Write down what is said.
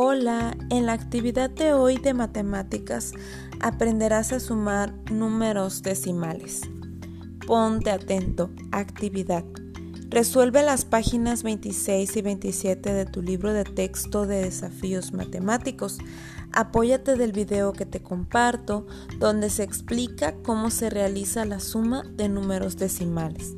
Hola, en la actividad de hoy de matemáticas aprenderás a sumar números decimales. Ponte atento, actividad. Resuelve las páginas 26 y 27 de tu libro de texto de desafíos matemáticos. Apóyate del video que te comparto donde se explica cómo se realiza la suma de números decimales.